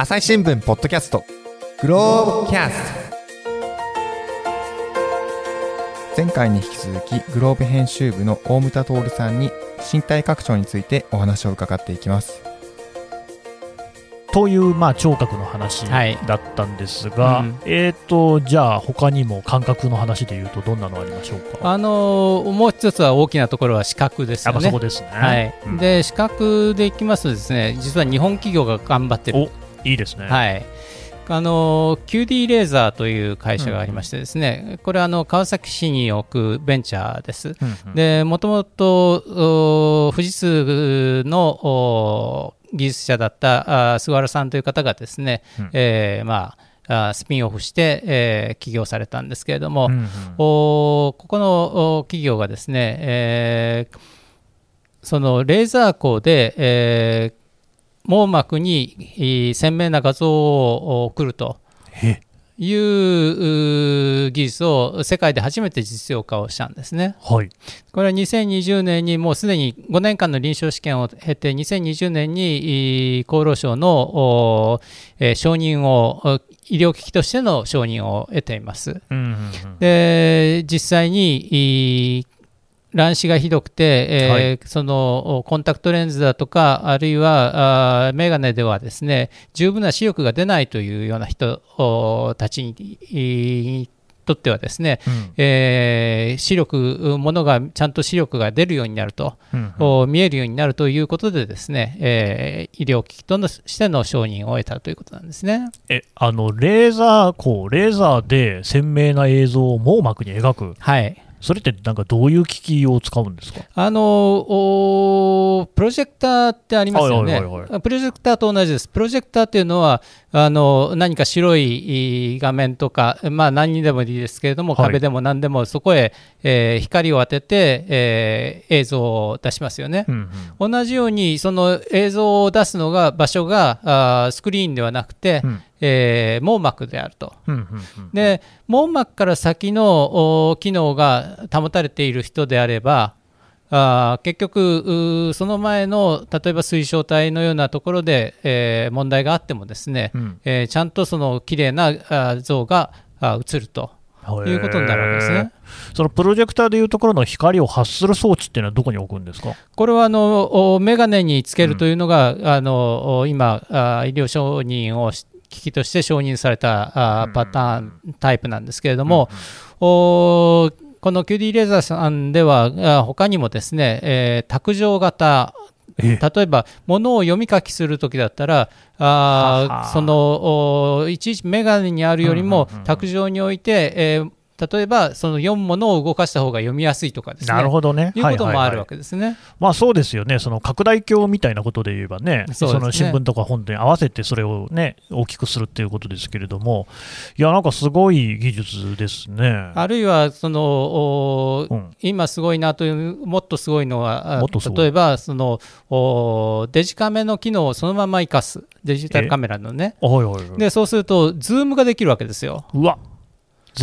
朝日新聞ポッドキャスト。グローブキャスト。前回に引き続きグローブ編集部の大牟田徹さんに身体拡張についてお話を伺っていきます。という、まあ、聴覚の話はい。だったんですが、うん。えーと、じゃあ、他にも感覚の話でいうと、どんなのありましょうか？あのーもう一つは大きなところは視覚ですよね。ぱそこですね。はい。うん。で視覚でいきますとですね実は日本企業が頑張ってる、いいですね。はい。あのー QD レーザーという会社がありましてですね、これはあの川崎市に置くベンチャーです。うんうん。でもともとお富士通のお技術者だったあ菅原さんという方がですね、うん。えーまああスピンオフして、えー起業されたんですけれども、うんうん。おここのお企業がですね、えーそのレーザー光で、えー網膜にえー鮮明な画像を送るとえいう技術を世界で初めて実用化をしたんですね。はい。これは2020年にもうすでに5年間の臨床試験を経て2020年にえー厚労省の承認をお医療機器としての承認を得ています。うんうんうんで実際にい乱視がひどくて、えーはいそのおコンタクトレンズだとかあるいはあーメガネではですね十分な視力が出ないというような人おたちにいとってはですね、うんえー視力ものがちゃんと視力が出るようになると、うんお見えるようになるということでですね、えー医療機器とのしての承認を得たということなんですね。え、あの、レーザー、こう、レーザーで鮮明な映像を網膜に描く。はいそれってなんかどういう機器を使うんですか？あのおプロジェクターってありますよね、プロジェクターと同じです、プロジェクターっていうのは、あの何か白いい画面とか、まあ、何にでもいいですけれども、はい。壁でも何でも、そこへ、えー光を当てて、えー映像を出しますよね。うんうん。同じように、その映像を出すのが、場所があースクリーンではなくて、うんえー網膜であると。うんうんうん。で網膜から先のお機能が保たれている人であればあー結局その前の例えば水晶体のようなところで、えー問題があってもですね、うん。えーちゃんとその綺麗な像があ映ると。いうことになるわけですね。そのプロジェクターでいうところの光を発する装置っていうのはどこに置くんですか？これはあのおメガネにつけるというのが、あのお今あ医療承認をし機器として承認されたあうん。パターン、タイプなんですけれども、おこの QD レーザーさんではあ他にもですね、えー卓上型え例えば物を読み書きするときだったらあそのおいちいちメガネにあるよりも卓上に置いて、えー例えばその読むものを動かした方が読みやすいとかですね。なるほどね。いうこともあるわはいはい。はいけですね。まあそうですよね、その拡大鏡みたいなことで言えばね、そね。の新聞とか本に合わせてそれをね、大きくするっていうことですけれども、いや、なんかすごい技術ですね。あるいはそのおうん。今すごいなというもっとすごいのは例えばそのおデジカメの機能をそのまま生かす。デジタルカメラのね。おいおいおい。でそうするとズームができるわけですよ、うわ、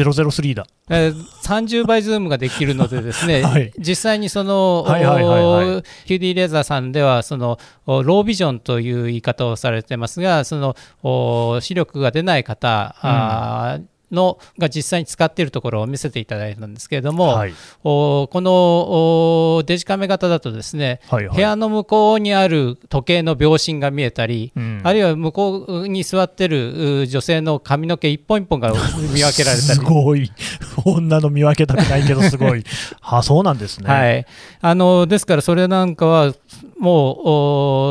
003だ。えー30倍ズームができるのでですね、はい。実際にその、はいはいはいはい。お QD レーザーさんではそのおロービジョンという言い方をされてますがそのお視力が出ない方、あーのが実際に使っているところを見せていただいたんですけれども、はいおこのおデジカメ型だとですね、はいはい部屋の向こうにある時計の秒針が見えたり、うんあるいは向こうに座ってるう女性の髪の毛一本一本が見分けられたりす。ごい。女の見分けたくないけど、すごい。あ、そうなんですね。はい、あのですから、それなんかは、もう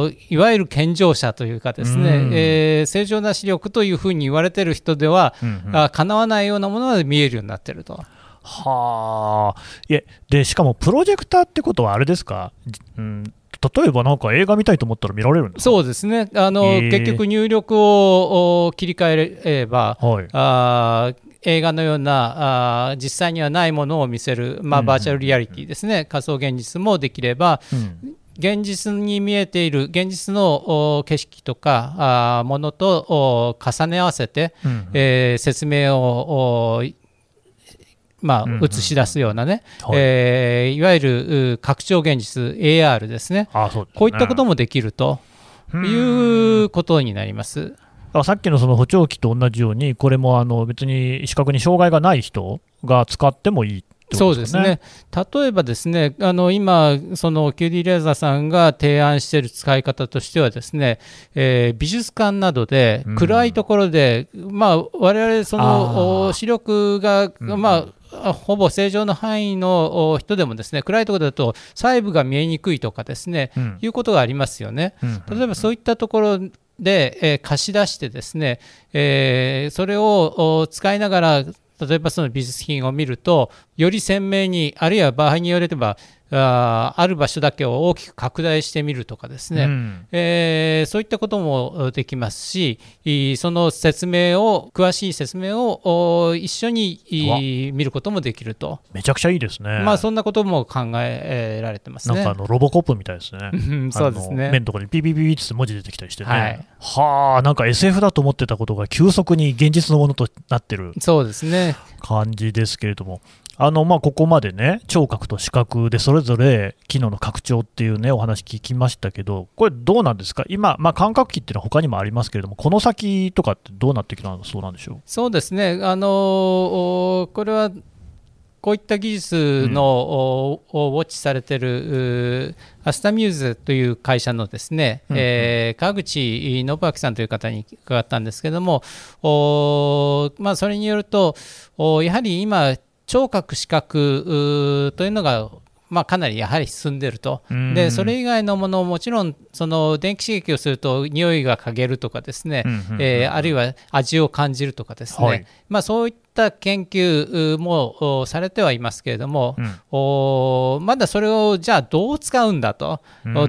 おいわゆる健常者というか、ですね、うん。えー正常な視力というふうに言われている人では、うんうん。あ叶わないようなものが見えるようになっていると。はあ。いえ、で、しかもプロジェクターってことはあれですか、うん、例えばなんか映画見たいと思ったら見られるんですか？そうですね、あのへー結局、入力をお切り替えれば、はい。あー映画のようなあー実際にはないものを見せる、まあ、うん。バーチャルリアリティですね、仮想現実もできれば、うん現実に見えている現実のお景色とかものとお重ね合わせて、うんえー説明をおまうんうんあ、映し出すようなね、はい。えーいわゆるう拡張現実 AR ですね。あそうですね。こういったこともできるるということになります。さっきのその補聴器と同じように、これもあの別に視覚に障害がない人が使ってもいいそうですね。例えばですねあの今、その QD レーザーさんが提案している使い方としてはですね、えー、美術館などで暗いところで、うん、まあ我々その視力が、まあ、ほぼ正常の範囲の人でもですね暗いところだと細部が見えにくいとかですね、うん、いうことがありますよね。例えばそういったところで、えー、貸し出してですね、えー、それを使いながら例えばその美術品を見るとより鮮明にあるいは場合によればあある場所だけを大きく拡大してみるとかですね、うん、えー、そういったこともできますしその説明を詳しい説明を一緒に見ることもできると。めちゃくちゃいいですね。まあそんなことも考えられてますね。なんかあのロボコップみたいですね。そうですね。面のところにピピピピって文字出てきたりしてね、はあなんか SF だと思ってたことが急速に現実のものとなってるそうですね。感じですけれどもあのまあ、ここまでね、聴覚と視覚でそれぞれ機能の拡張っていうね、お話聞きましたけど、これ、どうなんですか、今、まあ、感覚器っていうのは他にもありますけれども、この先とかってどうなってきたそうなんでしょう？そうですね、あのこれはこういった技術の、うん、をウォッチされてるアスタミューズという会社のですね、うん、えー、川口信明さんという方に伺ったんですけども、おまあ、それによると、おやはり今、聴覚視覚というのがまあ、かなりやはり進んでると、でそれ以外のものもちろんその電気刺激をすると匂いが嗅げるとかですね、えあるいは味を感じるとかですね、はい、まあ、そういった研究もされてはいますけれども、うん、おまだそれをじゃあどう使うんだと、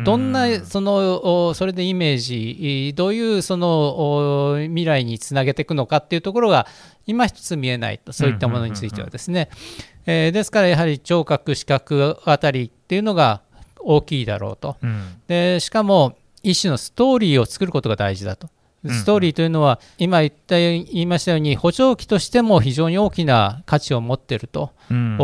どんなそのそれでイメージどういうその未来につなげていくのかっていうところが今一つ見えないとそういったものについてはですね。えー、ですからやはり聴覚視覚あたりっていうのが大きいだろうと、うん、でしかも一種のストーリーを作ることが大事だとストーリーというのは、今言った言いましたように補聴器としても非常に大きな価値を持っていると、うん、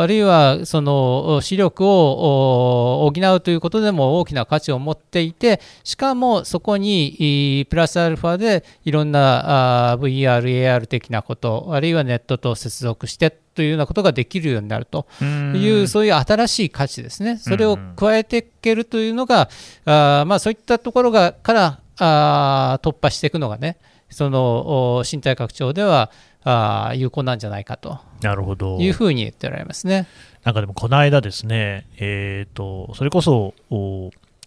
あるいはその視力を補うということでも大きな価値を持っていてしかもそこにプラスアルファでいろんな VR、AR 的なことあるいはネットと接続してというようなことができるようになると。いう、そういう新しい価値ですね、それを加えていけるというのが、あまあ、そういったところがからあ突破していくのがね、その身体拡張ではあ有効なんじゃないかとなるほどいうふうに言っておられますね。なんかでもこの間ですね、えーと、それこそ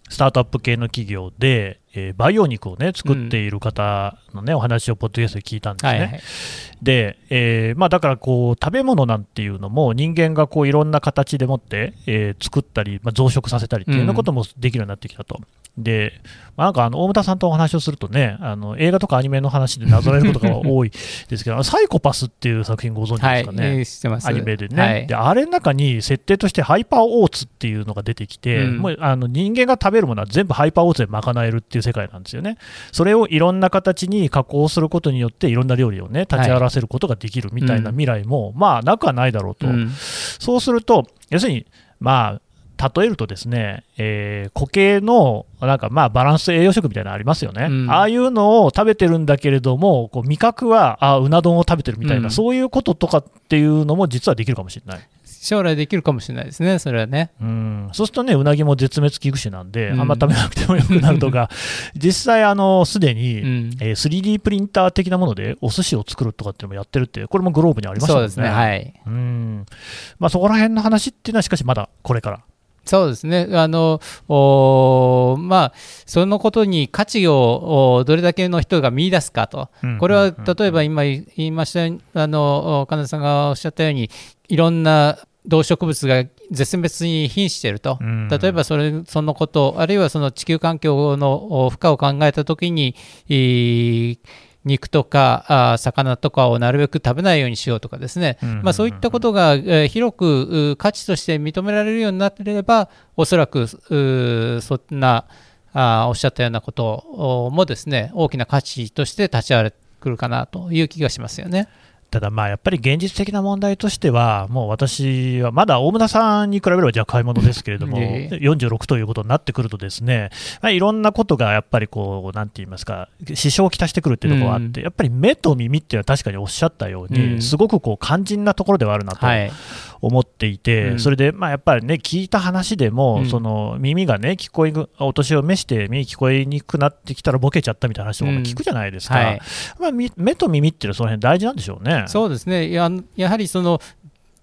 スタートアップ系の企業で、えー、培養肉をね作っている方のね、うん、お話をポッドキャストで聞いたんですね。はいはい、で、えー、まあ、だからこう食べ物なんていうのも人間がこういろんな形でもって、えー、作ったり、まあ、増殖させたりっていうようなこともできるようになってきたと。うん、で、まあ、なんかあの大牟田さんとお話をするとねあの映画とかアニメの話でなぞらえることが多いですけど サイコパスっていう作品ご存知ですかね、はい、アニメでね、はい、であれの中に設定としてハイパーオーツっていうのが出てきて、うん、もうあの人間が食べるものは全部ハイパーオーツで賄えるっていう世界なんですよね。それをいろんな形に加工することによっていろんな料理をね立ち上がらせることができるみたいな未来も、まあなくはないだろうと、うん、そうすると要するにまあ例えるとですね、えー、固形のなんかまあバランス栄養食みたいなのありますよね、うん、ああいうのを食べてるんだけれども、こう味覚はあうな丼を食べてるみたいな、うん、そういうこととかっていうのも実はできるかもしれない。将来できるかもしれないですね、それはね。うんそうするとね、うなぎも絶滅危惧種なんで、うん、あんま食べなくてもよくなるとか、実際、あのすでに、うん、えー、3D プリンター的なものでお寿司を作るとかっていうのもやってるって、これもグローブにありましたね。そうですねはいうんまあ、そこら辺の話っていうのは、しかしまだこれから。そうですね。あのまあ、そのことに価値をどれだけの人が見出すかと、これは例えば今言いましたあの金田さんがおっしゃったようにいろんな動植物が絶滅に瀕していると、例えばそれそのこと、あるいはその地球環境の負荷を考えたときに、肉とかあ魚とかをなるべく食べないようにしようとかですね、まあ、そういったことが、えー、広く価値として認められるようになっていれば、おそらくそんなあおっしゃったようなこともですね大きな価値として立ち上がってくるかなという気がしますよね。ただまあやっぱり現実的な問題としては、もう私はまだ大村さんに比べればじゃ買い物ですけれども、46ということになってくると、ですね、まあ、いろんなことがやっぱりこう、なんて言いますか、支障をきたしてくるっていうところがあって、やっぱり目と耳っていうのは確かにおっしゃったように、すごくこう肝心なところではあるなと。思っていて、それでまあやっぱりね、聞いた話でも、その耳がね、聞こえお年を召して耳聞こえにくくなってきたらボケちゃったみたいな話とかも聞くじゃないですか、まあ、目と耳っていうのはその辺大事なんでしょうね。そうですね。ややはりその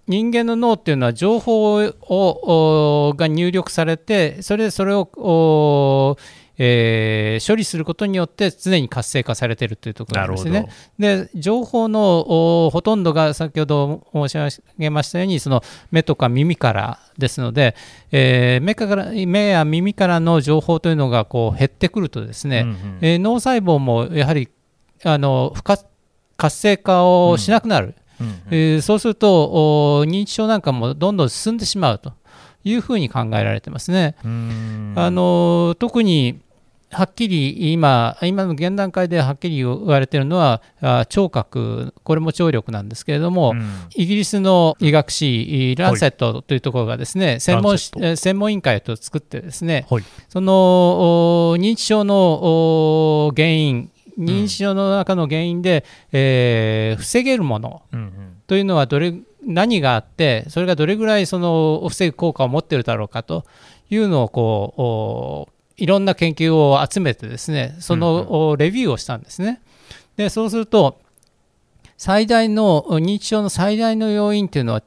人間の脳っていうのは情報をが入力されてそれでそれをえー、処理することによって常に活性化されているというところですね。で情報のほとんどが先ほど申し上げましたようにその目とか耳からですので、えー、目から目や耳からの情報というのがこう減ってくるとですね、うんうん、えー、脳細胞もやはりあの活性化をしなくなる。うんうんえー、そうすると認知症なんかもどんどん進んでしまうというふうに考えられてますね。あの特にはっきり今、今の現段階ではっきり言われているのは、聴覚、これも聴力なんですけれども、うん、イギリスの医学誌、ランセットというところがですね、専門専門委員会を作ってですね、その認知症の原因、認知症の中の原因で、うん、えー、防げるものというのはどれ何があってそれがどれぐらいその防ぐ効果を持っているだろうかというのをこういろんな研究を集めてですねそのレビューをしたんですね。でそうすると最大の認知症の最大の要因というのは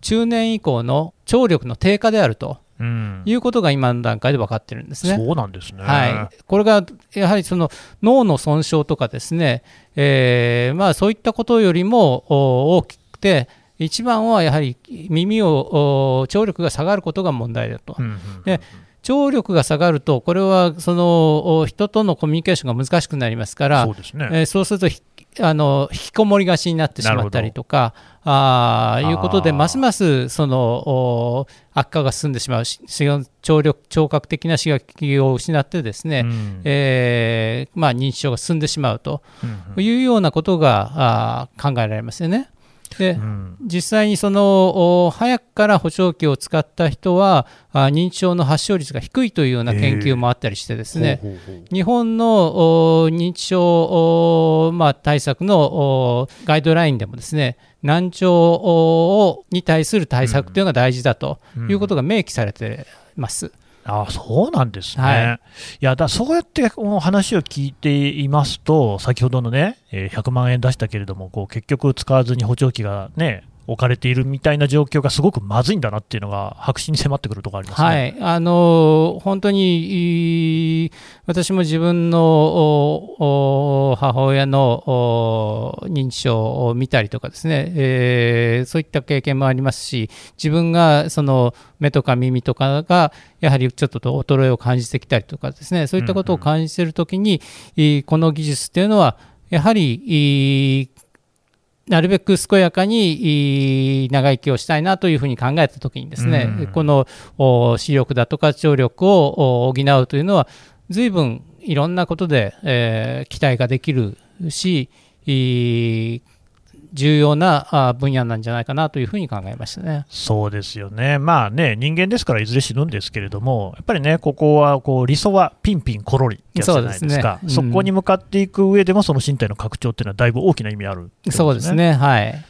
中年以降の聴力の低下であると。うん、いうことが今の段階で分かってるんですね。そうなんですね。はい。これがやはりその脳の損傷とかですね、えー、まあそういったことよりも大きくて、一番はやはり耳を聴力が下がることが問題だと。うんうんうん、で聴力が下がると、これはその人とのコミュニケーションが難しくなりますから、そう、ね。えー、そうするとあの引きこもりがちになってしまったりとか、あいうことで、ますますその悪化が進んでしまう、聴力聴覚的な刺激を失って、ですね、うん、えー、まあ、認知症が進んでしまうというようなことが、あ考えられますよね。で、うん、実際にその早くから補聴器を使った人は認知症の発症率が低いというような研究もあったりしてですね、日本の認知症、まあ、対策のガイドラインでもですね難聴に対する対策というのが大事だということが明記されています。うんあそうなんですね。はい、いやだそうやって話を聞いていますと、先ほどのね、100万円出したけれども、こう結局使わずに補聴器がね、置かれているみたいな状況がすごくまずいんだなっていうのが白紙に迫ってくるところあります、ね、はい、あの本当に私も自分の母親の認知症を見たりとかですね、えー、そういった経験もありますし自分がその目とか耳とかがやはりちょっと衰えを感じてきたりとかですね。そういったことを感じているときに、うんうん、この技術っていうのはやはりなるべく健やかに長生きをしたいなというふうに考えたときにですね、うん、この視力だとか聴力を補うというのは随分いろんなことで、えー、期待ができるし重要な分野なんじゃないかなというふうに考えましたね。そうですよね、まあね、人間ですからいずれ死ぬんですけれども、やっぱりね、ここはこう理想はピンピンコロリってやつじゃないですか、そ、ね。うん、こに向かっていく上でも、その身体の拡張っていうのは、だいぶ大きな意味ある、ね、そうですね、はい。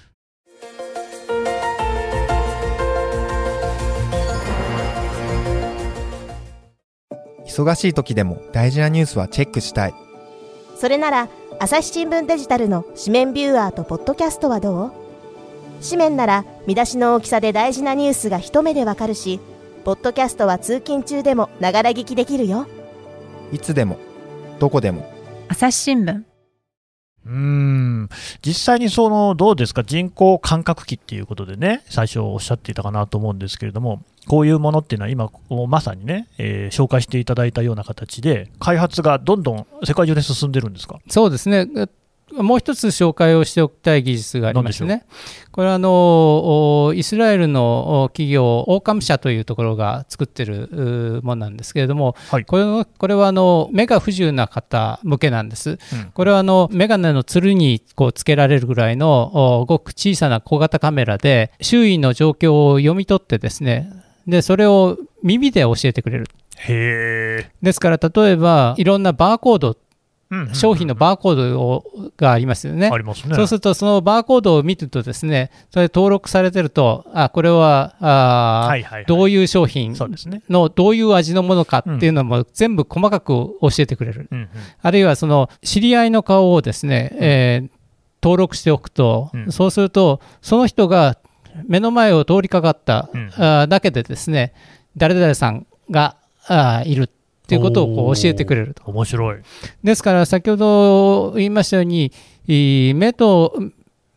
忙しい時でも大事なニュースはチェックしたい。それなら朝日新聞デジタルの紙面ビューアーとポッドキャストはどう？紙面なら見出しの大きさで大事なニュースが一目でわかるし、ポッドキャストは通勤中でもながら聞きできるよ。いつでも、どこでも。朝日新聞。うん。実際にそのどうですか、人工感覚器っていうことでね、最初おっしゃっていたかなと思うんですけれども、こういうものっていうのは、今、まさにね、えー、紹介していただいたような形で、開発がどんどん世界中で進んでるんですか？そうですね、もう一つ紹介をしておきたい技術がありますね。これはあのイスラエルの企業、オーカム社というところが作ってるものなんですけれども、はい、これのこれはあの目が不自由な方向けなんです。うん、これはあの眼鏡のつるにこうつけられるぐらいのごく小さな小型カメラで周囲の状況を読み取ってですね、でそれを耳で教えてくれる。へですから例えばいろんなバーコード商品のバーコードをがありますよね。ありますね。そうすると、そのバーコードを見るとですね、それ登録されてると、あ、これは、あ、はいはいはい、どういう商品の、どういう味のものかっていうのも全部細かく教えてくれる。うんうん、あるいは、その、知り合いの顔をですね、うん、えー、登録しておくと、うん、そうすると、その人が目の前を通りかかった、うん、あだけでですね、誰々さんがあいるっていうことをこう教えてくれると。面白い。ですから先ほど言いましたように目と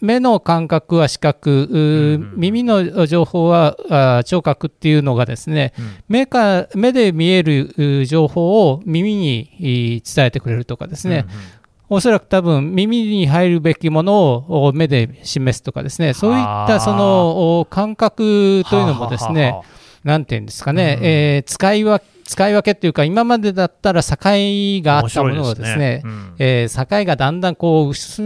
目の感覚は視覚、うん耳の情報は聴覚っていうのがですね、うん、目か目で見える情報を耳に伝えてくれるとかですね、うんうん。おそらく多分耳に入るべきものを目で示すとかですね、そういったその感覚というのもですね、なんていうんですかね、うん、えー、使い分使い分けっていうか、今までだったら境があったものがですね、すねうん、えー、境がだんだんこう薄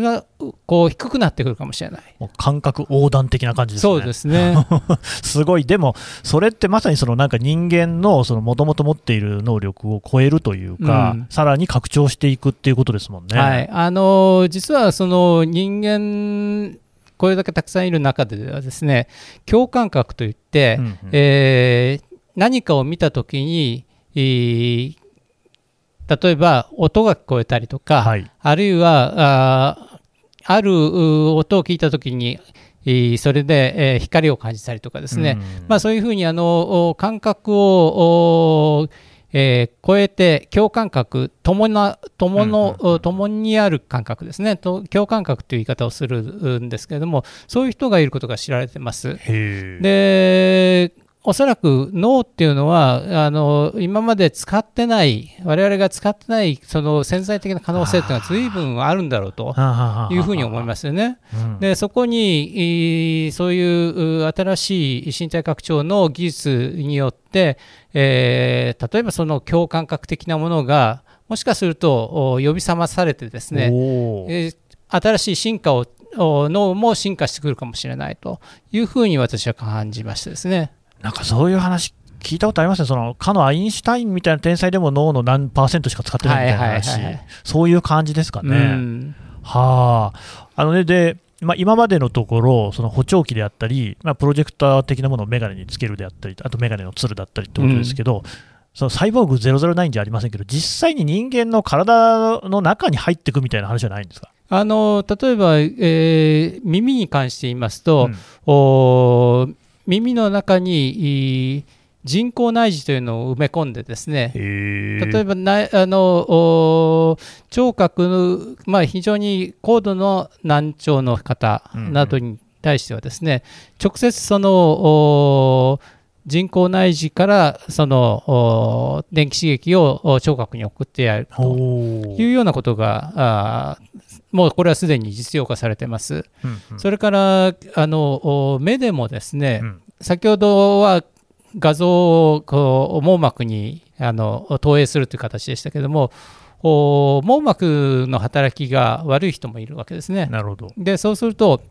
こう低くなってくるかもしれない。感覚横断的な感じですね。そうですね。すごい、でも、それってまさにそのなんか人間のもともと持っている能力を超えるというか、うん、さらに拡張していくっていうことですもんね。はい、あの実はその人間これだけたくさんいる中ではですね共感覚といって、うんうん、えー、何かを見たときに例えば音が聞こえたりとか、はい、あるいはあある音を聞いたときにそれで、え光を感じたりとかですね、まあ、そういうふうにあの感覚をえー、超えて共感覚共な共の、共にある感覚ですね。と共感覚という言い方をするんですけれどもそういう人がいることが知られてます。でおそらく脳っていうのはあの今まで使ってない我々が使ってないその潜在的な可能性っていうのは随分あるんだろうというふうに思いますよね。でそこにそういう新しい身体拡張の技術によって、えー、例えばその共感覚的なものがもしかすると呼び覚まされてですね、えー、新しい進化を脳も進化してくるかもしれないというふうに私は感じましてですね。なんかそういう話聞いたことありますね、そのかのアインシュタインみたいな天才でも脳の何パーセントしか使ってないみたいな話、はいはいはい、そういう感じですかね。はあ、あのねでまあ、今までのところ、その補聴器であったり、まあ、プロジェクター的なものをメガネにつけるであったり、あとメガネのつるだったりってことですけど、うん、そのサイボーグ009じゃありませんけど、実際に人間の体の中に入っていくみたいな話じゃないんですか？あの例えば、えー、耳に関して言いますと、うん、耳の中に人工内耳というのを埋め込んでですね例えばなあの聴覚の、まあ、非常に高度の難聴の方などに対してはですね、うんうん、直接その人工内耳からその電気刺激を聴覚に送ってやるというようなことがもうこれはすでに実用化されてます。うんうん、それからあの目でもですね、うん、先ほどは画像をこう網膜にあの投影するという形でしたけれども網膜の働きが悪い人もいるわけですね。なるほど。でそうすると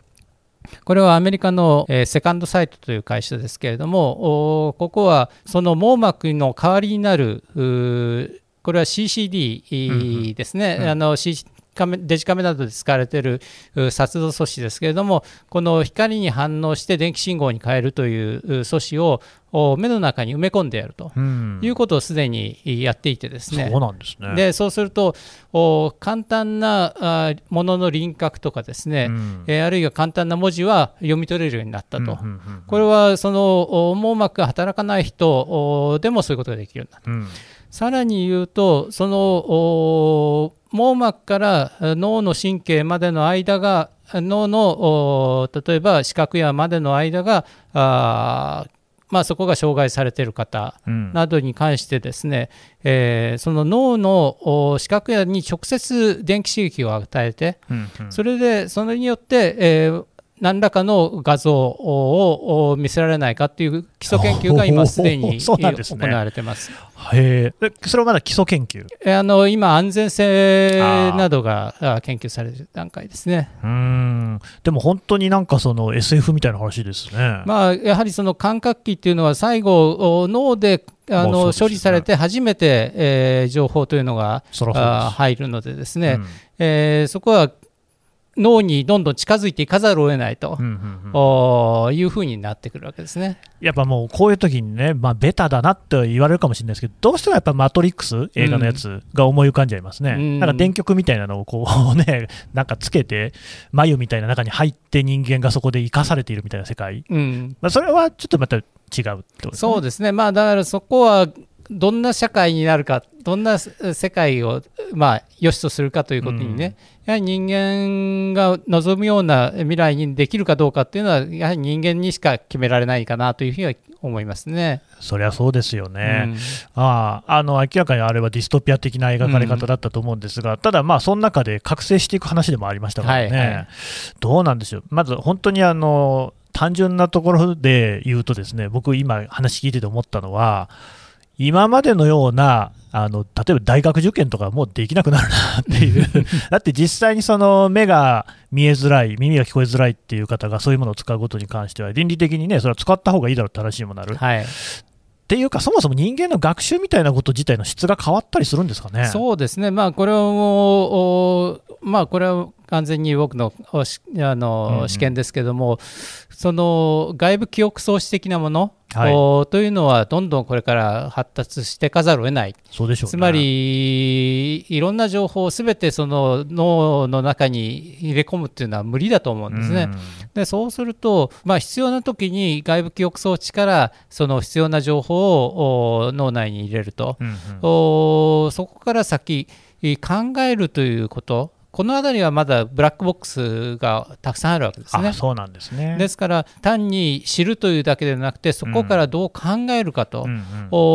これはアメリカの、えー、セカンドサイトという会社ですけれどもここはその網膜の代わりになるこれは CCD ですね、うんうん、あの C デジカメなどで使われている撮動素子ですけれどもこの光に反応して電気信号に変えるという素子を目の中に埋め込んでやるということをすでにやっていてですね、そうなんですね。でそうすると簡単なものの輪郭とかですね、うん、あるいは簡単な文字は読み取れるようになったと、これはその網膜が働かない人でもそういうことができるようになった。うん。さらに言うとその網膜から脳の神経までの間が脳の例えば視覚やまでの間がまあ、そこが障害されている方などに関してですね、うん、えー、その脳の視覚野に直接電気刺激を与えて、うんうん、それでそれによって、えー、何らかの画像を見せられないかという基礎研究が今すでに 行われてます。へそれはまだ基礎研究？あの今、安全性などが研究される段階ですね。うん。でも本当になんかその SF みたいな話ですね、まあ、やはりその感覚器っていうのは最後、脳であの、ね、処理されて初めて、えー、情報というのが入るのでですね、うん、えー、そこは脳にどんどん近づいていかざるを得ないと、いうふうになってくるわけですね。やっぱもうこういう時にね、まあ、ベタだなって言われるかもしれないですけど、どうしてもやっぱマトリックス、映画のやつが思い浮かんじゃいますね、うん、なんか電極みたいなのをこうね、なんかつけて、眉みたいな中に入って、人間がそこで生かされているみたいな世界、うん、まあ、それはちょっとまた違うってことですね。そうですね、まあ、だからそこはどんな社会になるか、どんな世界を、まあ、良しとするかということにね、うん、やはり人間が望むような未来にできるかどうかっていうのは、やはり人間にしか決められないかなというふうには思いますね。そりゃそうですよね、うん、ああの明らかにあれはディストピア的な描かれ方だったと思うんですが、うん、ただ、まあ、その中で覚醒していく話でもありましたからね、はいはい、どうなんでしょう、まず本当にあの単純なところで言うと、ですね僕、今、話聞いてて思ったのは、今までのようなあの例えば大学受験とかもうできなくなるなっていう だって実際にその目が見えづらい、耳が聞こえづらいっていう方がそういうものを使うことに関しては、倫理的にね、それは使った方がいいだろうって話にもなる。はい、っていうか、そもそも人間の学習みたいなこと自体の質が変わったりするんですかね？そうですね、まあ、これはもう、まあ、これは完全に僕のあの、試験ですけども、その外部記憶装置的なもの、はい、というのはどんどんこれから発達してかざるを得ない。そうでしょう、ね、つまりいろんな情報をすべてその脳の中に入れ込むっていうのは無理だと思うんですね。でそうすると、まあ、必要な時に外部記憶装置からその必要な情報を脳内に入れると、うんうん、そこから先考えるということこの辺りはまだブラックボックスがたくさんあるわけですね。そうなんですねですから単に知るというだけでなくてそこからどう考えるかと、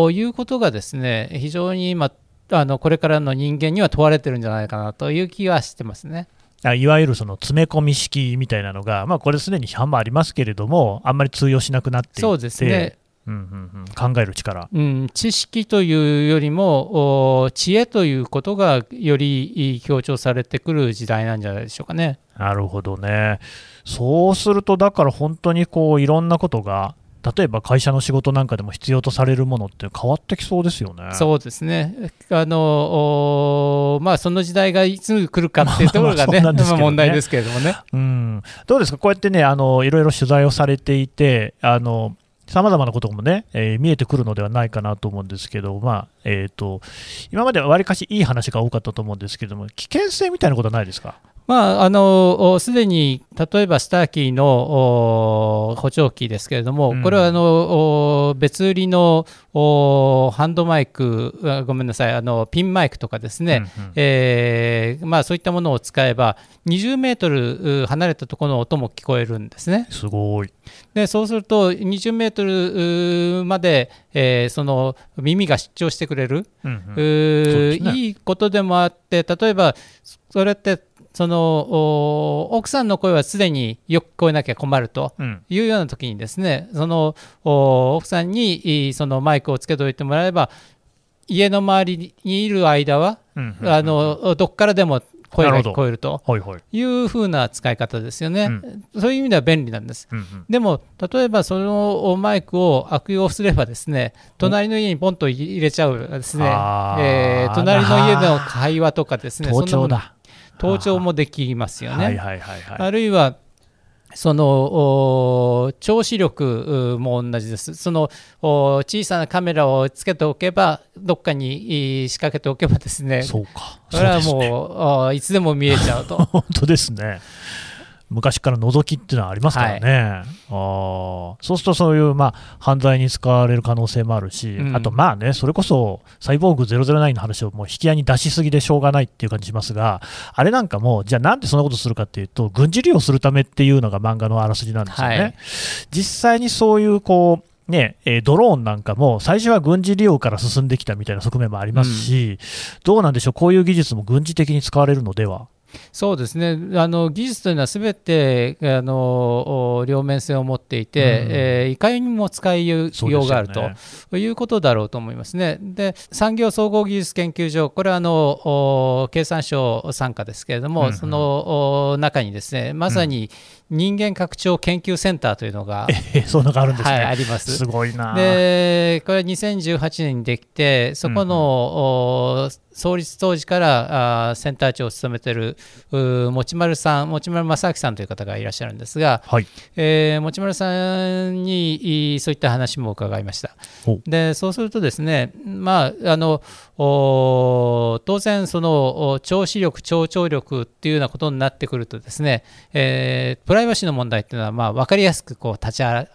いうことがですね非常に今あのこれからの人間には問われてるんじゃないかなという気はしてますね。いわゆるその詰め込み式みたいなのが、まあ、これすでに批判もありますけれども、あんまり通用しなくなっていて、そうですねうんうんうん、考える力、うん、知識というよりも知恵ということがより強調されてくる時代なんじゃないでしょうかね。なるほどね。そうすると、だから本当にこういろんなことが例えば会社の仕事なんかでも必要とされるものって変わってきそうですよね。そうですね。あのまあその時代がいつ来るかっていうところがね、まあ、ね問題ですけれどもね。うん。どうですか？こうやってね、あのいろいろ取材をされていて、あのさまざまなこともね、えー、見えてくるのではないかなと思うんですけど、まあえーと、今まではわりかしいい話が多かったと思うんですけども、危険性みたいなことはないですか？まあ、あのすでに例えばスターキーの補聴器ですけれども、うん、これはあの別売りのハンドマイク、ごめんなさい、あのピンマイクとかですね、うんうん、えー、まあ、そういったものを使えば、20メートル離れたところの音も聞こえるんですね。すごい。でそうすると、20メートルまで、えー、その耳が出張してくれる、うんうん。ね、いいことでもあって、例えばそれってその奥さんの声はすでによく聞こえなきゃ困るというような時にですね、うん、その奥さんにそのマイクをつけておいてもらえば家の周りにいる間は、うんうん、あのどこからでも声が聞こえるというふうな使い方ですよね、うん、そういう意味では便利なんです、うんうん、でも例えばそのマイクを悪用すればですね隣の家にポンと入れちゃうですね、えー、隣の家での会話とかですね盗聴だ盗聴もできますよね。あるいはその調子力も同じです。その小さなカメラをつけておけば、どっかに仕掛けておけばですね、そうか。それはもう、ね、いつでも見えちゃうと。本当ですね。昔から覗きっていうのはありますからね、はい、あそうするとそういう、まあ、犯罪に使われる可能性もあるし、うん、あとまあね、それこそサイボーグ009の話をもう引き合いに出しすぎでしょうがないっていう感じしますが、あれなんかも、じゃあなんでそんなことするかっていうと、軍事利用するためっていうのが漫画のあらすじなんですよね。はい、実際にそういうこうねえードローンなんかも最初は軍事利用から進んできたみたいな側面もありますし、どうなんでしょう、こういう技術も軍事的に使われるのでは？そうですねあの技術というのはすべてあのお両面性を持っていて、うんえーいかにも使いよそうがあるということだろうと思いますね。で産業総合技術研究所これはあのお経産省傘下ですけれども、うんうんそのお中にですねまさに人間拡張研究センターというのが、えそんなのがあるんですね。はい、あります。すごいな。でこれは2018年にできてそこの、お創立当時からあセンター長を務めているう持丸さん持丸正明さんという方がいらっしゃるんですが、はい。えー持丸さんにいそういった話も伺いましたほでそうするとですねまああのお当然そのお聴視力聴聴力っていうようなことになってくるとですね、えープライバシーの問題っていうのはまあ分かりやすくこう立ち現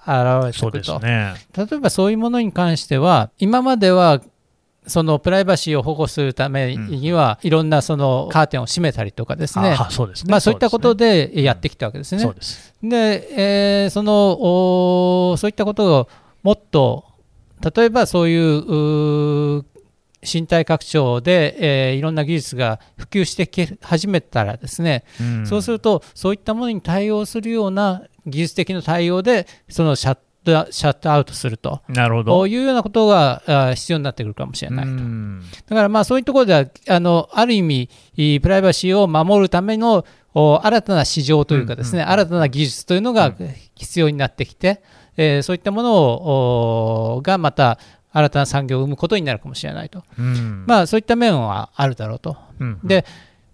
れてそうくると、ですね。例えばそういうものに関しては今まではそのプライバシーを保護するためには、いろんなそのカーテンを閉めたりとかですねあそうですね。まあ、そういったことででやってきたわけですね。そうです。で、えーそのおそういったことをもっと例えばそういう身体拡張で、えーいろんな技術が普及してき始めたらですね、んそうするとそういったものに対応するような技術的な対応でそのシャットシャットアウトすると。なるほど。いうようなことがあ必要になってくるかもしれないと。うんだからまあそういうところではあのある意味プライバシーを守るためのお新たな市場というかですね、うんうん新たな技術というのが必要になってきて、えーそういったものをおがまた新たな産業を生むことになるかもしれないと、うんまあそういった面はあるだろうと。うんで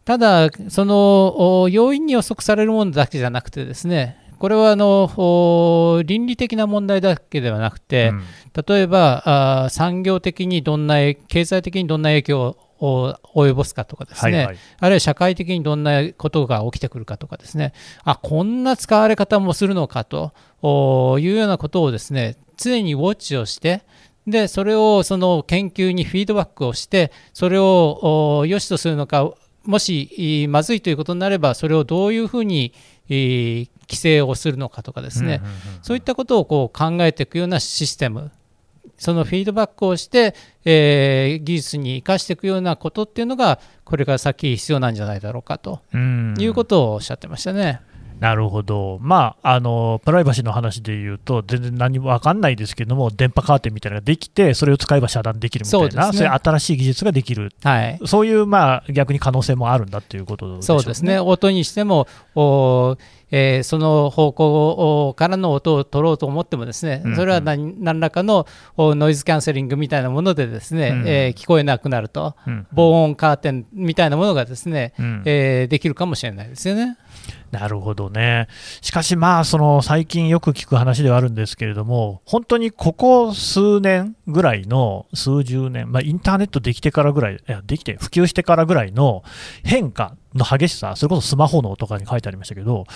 ただそのお要因に予測されるものだけじゃなくてですねこれはあのお倫理的な問題だけではなくて、うん。例えばあー産業的にどんな経済的にどんな影響を及ぼすかとかですね、はいはい。あるいは社会的にどんなことが起きてくるかとかですね。あこんな使われ方もするのかとおいうようなことをですね常にウォッチをしてでそれをその研究にフィードバックをしてそれをお良しとするのかもしいまずいということになればそれをどういうふうにい規制をするのかとかですね、そういったことをこう考えていくようなシステム、そのフィードバックをして、えー技術に生かしていくようなことっていうのが、これから先必要なんじゃないだろうかと。うん。いうことをおっしゃってましたね。なるほど、まあ、あのプライバシーの話で言うと、全然何も分かんないですけども、電波カーテンみたいなのができて、それを使えば遮断できるみたいな、そうね。いう新しい技術ができる、はい。そういう、まあ、逆に可能性もあるんだということでしょそうですね、。音にしても、おえーその方向からの音を取ろうと思っても、ですねそれは何何らかのおノイズキャンセリングみたいなもので、ですね、うんえー聞こえなくなると、うん。防音カーテンみたいなものがですね、うん。えーできるかもしれないですよね。なるほどね。しかし、まあ、その最近よく聞く話ではあるんですけれども、本当にここ数年ぐらいの、数十年、まあ、インターネットできてからぐらい、いや、できて、普及してからぐらいの変化の激しさ、それこそスマホのとかに書いてありましたけど、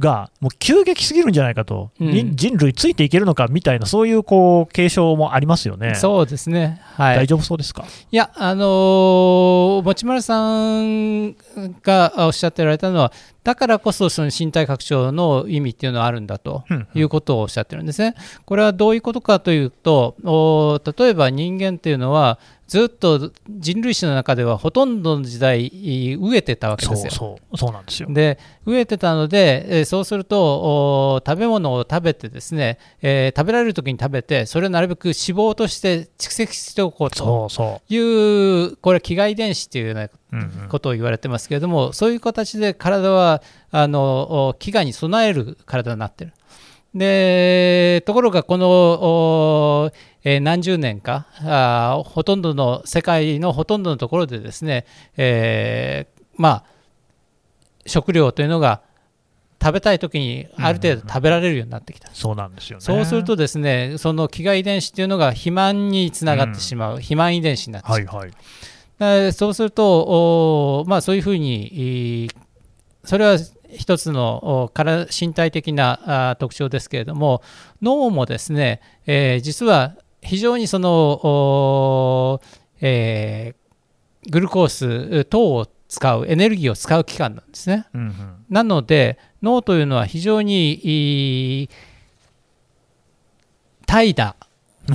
が、もう急激すぎるんじゃないかと、うんに人類ついていけるのかみたいな、そういうこう警鐘もありますよね。そうですね、はい、大丈夫そうですか？いや、あのー持丸さんがおっしゃってられたのは、だからこそその身体拡張の意味っていうのはあるんだとうんいうことをおっしゃってるんですね。これはどういうことかというと、お例えば人間っていうのは、ずっと人類史の中ではほとんどの時代飢えてたわけですよ。そう、そうなんですよ。で飢えてたので、えーそうするとお食べ物を食べてですね、えー食べられる時に食べてそれをなるべく脂肪として蓄積しておこうとそうそいうこれは飢餓遺伝子っていうようなう。うんうんことを言われてますけれども、そういう形で体はあのお飢餓に備える体になってる。でところがこの、おえー何十年かあーほとんどの世界のほとんどのところでですね、えーまあ食料というのが食べたい時にある程度食べられるようになってきた。そうなんですよね。そうするとですね、その飢餓遺伝子っていうのが肥満につながってしまう、肥満遺伝子になってしまう。はいはい。えーそうすると、おまあ、そういうふうに、それは一つのおから身体的なあ特徴ですけれども、脳もですね、えー実は非常にその、おえーグルコース等を使う、エネルギーを使う器官なんですね。うんうんなので、脳というのは非常に怠惰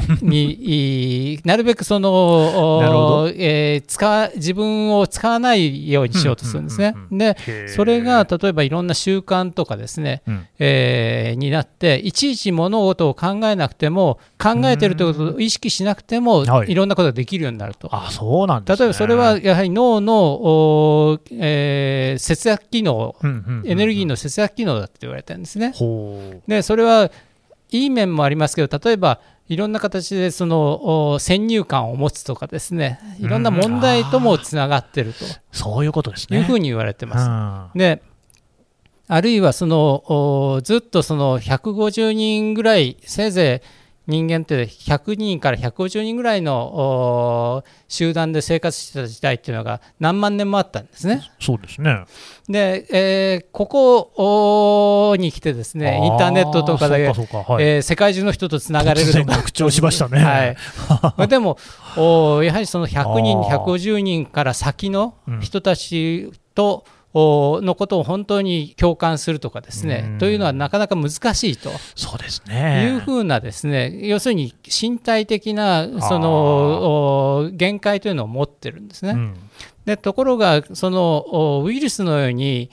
になるべくその、えー、使自分を使わないようにしようとするんですね。でそれが例えばいろんな習慣とかですね、うん、えー、になっていちいち物事を考えなくても考えてるということを意識しなくても、い、ろんなことができるようになると。あそうなん、ね、例えばそれはやはり脳の、えー、節約機能、エネルギーの節約機能だって言われてるんですね。でそれはいい面もありますけど例えばいろんな形でその先入観を持つとかですね。いろんな問題ともつながってると、そういうことですね。いうふうに言われてます。であるいはそのずっとその150人ぐらいせいぜい人間って100人から150人ぐらいの集団で生活してた時代っていうのが何万年もあったんですね。そうですね。で、えー、ここに来てですねインターネットとかで、はい、えー、世界中の人とつながれるとか拡張しましたね、はい、でもおやはりその100人150人から先の人たちと、うんのことを本当に共感するとかですね、というのはなかなか難しいと。そうですね。いうふうなですね要するに身体的なその限界というのを持ってるんですね。うん、でところがそのウイルスのように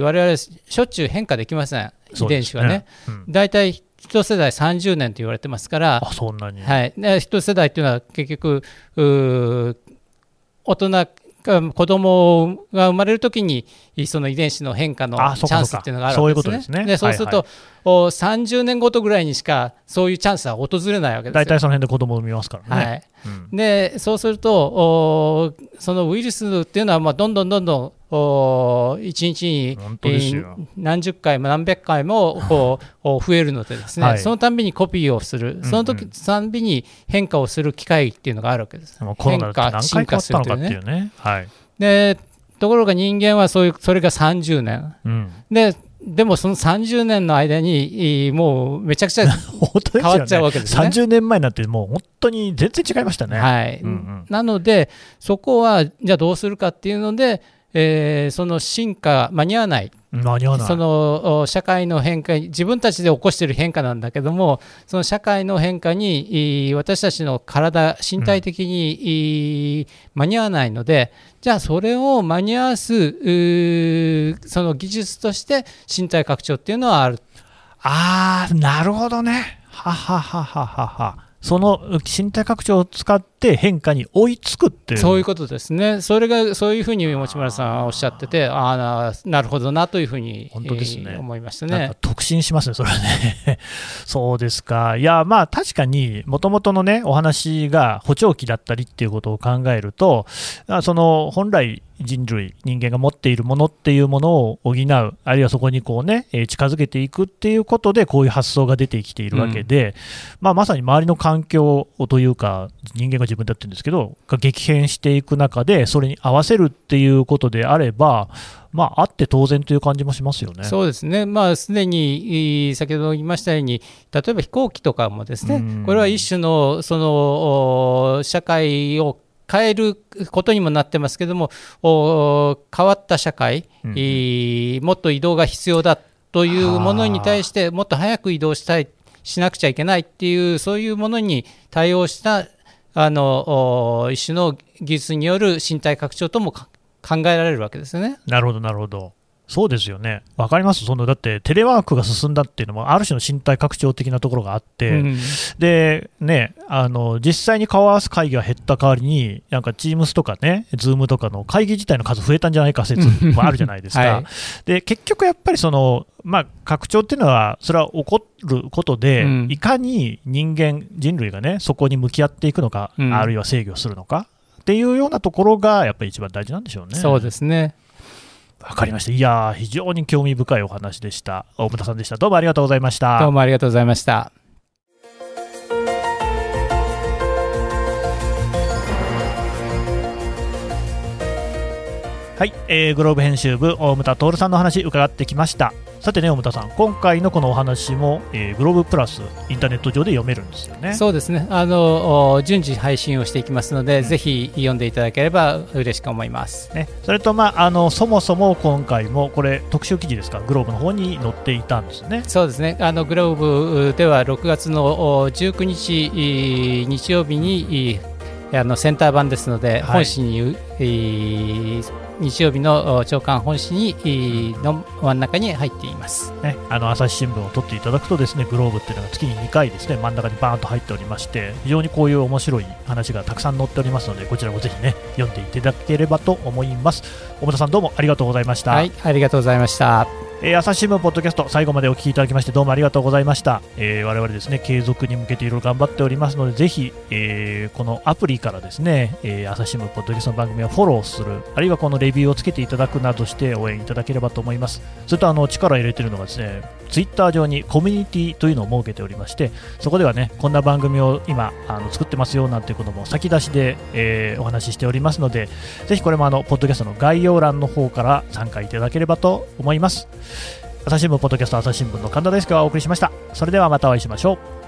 我々しょっちゅう変化できません。遺伝子はね。大体、ね。うん、一世代30年と言われてますからそんなに、はい、一世代っていうのは結局大人子供が生まれるときにその遺伝子の変化のチャンスっていうのがあるわけですね。でそうすると、はいはい、30年ごとぐらいにしかそういうチャンスは訪れないわけです大体その辺で子供を産みますからね。はいうん、でそうするとそのウイルスっていうのはまあどんどんどんどん1日に何十回も何百回も 増えるのでですね、はい、そのたんびにコピーをする、その時たんびに変化をする機会っていうのがあるわけです。変化、進化するというね。ね。はい、でところが人間はそういうそれが30年、うん、ででもその30年の間にもうめちゃくちゃ 変わっちゃうわけですね。30年前になってもう本当に全然違いましたね。はい、うんうん、なのでそこはじゃあどうするかっていうのでえー、その進化間に合わない間に合わない。その社会の変化自分たちで起こしている変化なんだけどもその社会の変化に私たちの体身体的に、間に合わないのでじゃあそれを間に合わすその技術として身体拡張っていうのはある。あーなるほどね。はははははは。その身体拡張を使って変化に追いつくってそういうことですね、それがそういうふうに持村さんはおっしゃってて、ああ、なるほどなというふうに本当ですね、えー、思いましたね。特進しますね、それはね。そうですか、いや、まあ確かに、もともとのね、お話が補聴器だったりっていうことを考えると、その本来、人類、人間が持っているものっていうものを補う、あるいはそこにこうね、近づけていくっていうことで、こういう発想が出てきているわけで、うん、まあ、まさに周りの環境というか、人間が自分でやってるんですけど、が激変していく中で、それに合わせるっていうことであれば、まあ、あって当然という感じもしますよね。そうですね、まあ、すでに先ほど言いましたように、例えば飛行機とかもですね、これは一種のその社会を変えることにもなってますけども変わった社会、うん、もっと移動が必要だというものに対してもっと早く移動したいしなくちゃいけないっていうそういうものに対応したあの一種の技術による身体拡張とも考えられるわけですよね。なるほどなるほどそうですよね、分かります、そのだってテレワークが進んだっていうのも、ある種の身体拡張的なところがあって、うん、でね、あの実際に顔合わす会議が減った代わりに、なんか Teams とかね、Zoom とかの会議自体の数増えたんじゃないか説もあるじゃないですか、はい、で結局やっぱりその、まあ、拡張っていうのは、それは起こることで、うん、いかに人間、人類がね、そこに向き合っていくのか、うん、あるいは制御するのかっていうようなところが、やっぱり一番大事なんでしょうね。そうですねわかりました。いや非常に興味深いお話でした。大牟田さんでした。どうもありがとうございました。どうもありがとうございました。はい、えー、グローブ編集部大牟田徹さんの話伺ってきました。さてね、大田さん、今回のこのお話も、えー、グローブプラス、インターネット上で読めるんですよね。そうですね、あの順次配信をしていきますので、うん、ぜひ読んでいただければ嬉しく思います。ね、それと、まあ、あのそもそも今回も、これ、特集記事ですか、グローブの方に載っていたんですね。そうですね、あのグローブでは6月の19日、日曜日に、あのセンター版ですので、本誌に、日曜日の朝刊本誌にの真ん中に入っています、ね、あの朝日新聞を取っていただくとですねグローブっていうのが月に2回ですね真ん中にバーンと入っておりまして非常にこういう面白い話がたくさん載っておりますのでこちらもぜひね読んでいただければと思います。小田さんどうもありがとうございました。はいありがとうございました。えー、朝日新聞ポッドキャスト最後までお聞きいただきましてどうもありがとうございました、えー、我々ですね継続に向けていろいろ頑張っておりますのでぜひ、えー、このアプリからですね、えー、朝日新聞ポッドキャストの番組をフォローするあるいはこのレビューをつけていただくなどして応援いただければと思います。それとあの力を入れているのがですねツイッター上にコミュニティというのを設けておりましてそこではねこんな番組を今あの作ってますよなんていうことも先出しで、えー、お話ししておりますのでぜひこれもあのポッドキャストの概要欄の方から参加いただければと思います。朝日新聞ポッドキャスト朝日新聞の神田大輔がお送りしました。それではまたお会いしましょう。